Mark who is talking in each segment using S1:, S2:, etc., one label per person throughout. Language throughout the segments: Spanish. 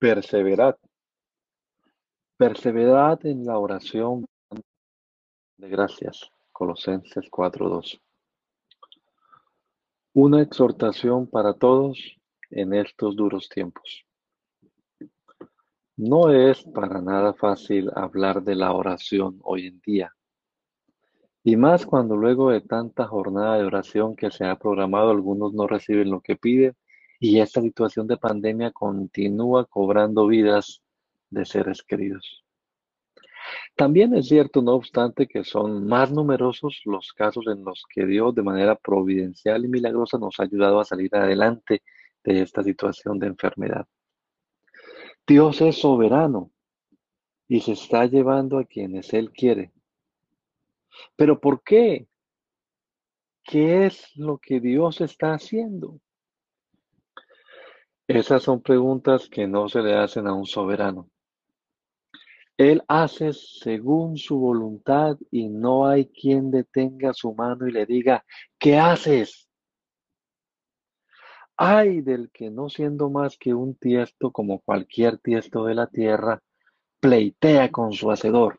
S1: Perseverad. Perseverad en la oración de gracias. Colosenses 4:2. Una exhortación para todos en estos duros tiempos. No es para nada fácil hablar de la oración hoy en día. Y más cuando luego de tanta jornada de oración que se ha programado, algunos no reciben lo que piden y esta situación de pandemia continúa cobrando vidas de seres queridos. También es cierto, no obstante, que son más numerosos los casos en los que Dios de manera providencial y milagrosa nos ha ayudado a salir adelante de esta situación de enfermedad. Dios es soberano y se está llevando a quienes Él quiere. Pero ¿por qué? ¿Qué es lo que Dios está haciendo? Esas son preguntas que no se le hacen a un soberano. Él hace según su voluntad y no hay quien detenga su mano y le diga, ¿qué haces? Ay del que no siendo más que un tiesto como cualquier tiesto de la tierra, pleitea con su hacedor.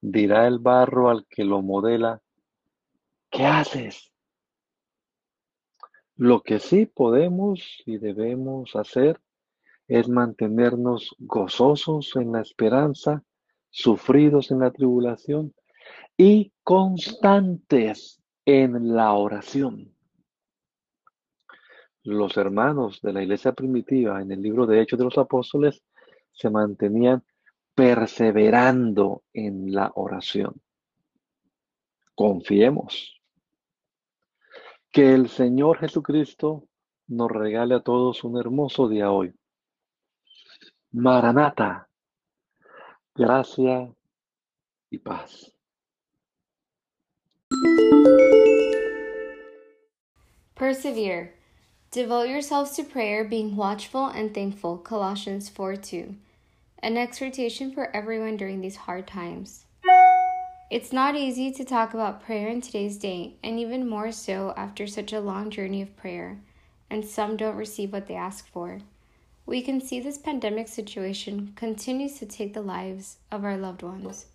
S1: Dirá el barro al que lo modela, ¿qué haces? Lo que sí podemos y debemos hacer es mantenernos gozosos en la esperanza, sufridos en la tribulación y constantes en la oración. Los hermanos de la iglesia primitiva en el libro de Hechos de los Apóstoles se mantenían perseverando en la oración. Confiemos que el Señor Jesucristo nos regale a todos un hermoso día hoy. Maranata, gracia y paz.
S2: Persevere. Devote yourselves to prayer, being watchful and thankful. Colossians 4 2. An exhortation for everyone during these hard times. It's not easy to talk about prayer in today's day, and even more so after such a long journey of prayer, and some don't receive what they ask for. We can see this pandemic situation continues to take the lives of our loved ones.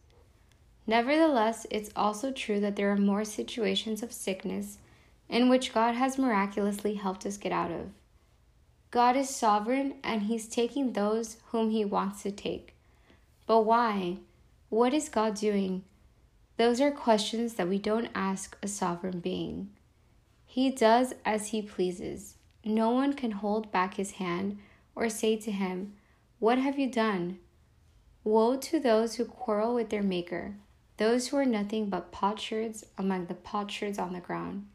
S2: Nevertheless, it's also true that there are more situations of sickness in which God has miraculously helped us get out of. God is sovereign and He's taking those whom He wants to take. But why? What is God doing? Those are questions that we don't ask a sovereign being. He does as he pleases. No one can hold back his hand or say to him, What have you done? Woe to those who quarrel with their Maker, those who are nothing but potsherds among the potsherds on the ground.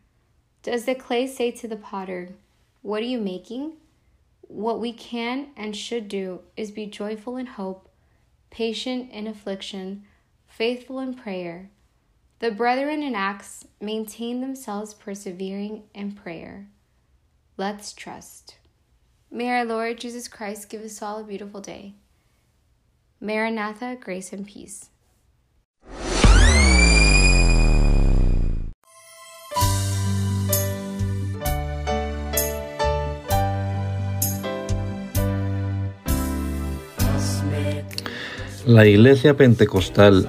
S2: Does the clay say to the potter, What are you making? What we can and should do is be joyful in hope, patient in affliction faithful in prayer. The brethren in Acts maintain themselves persevering in prayer. Let's trust. May our Lord Jesus Christ give us all a beautiful day. Maranatha, grace and peace.
S3: La Iglesia Pentecostal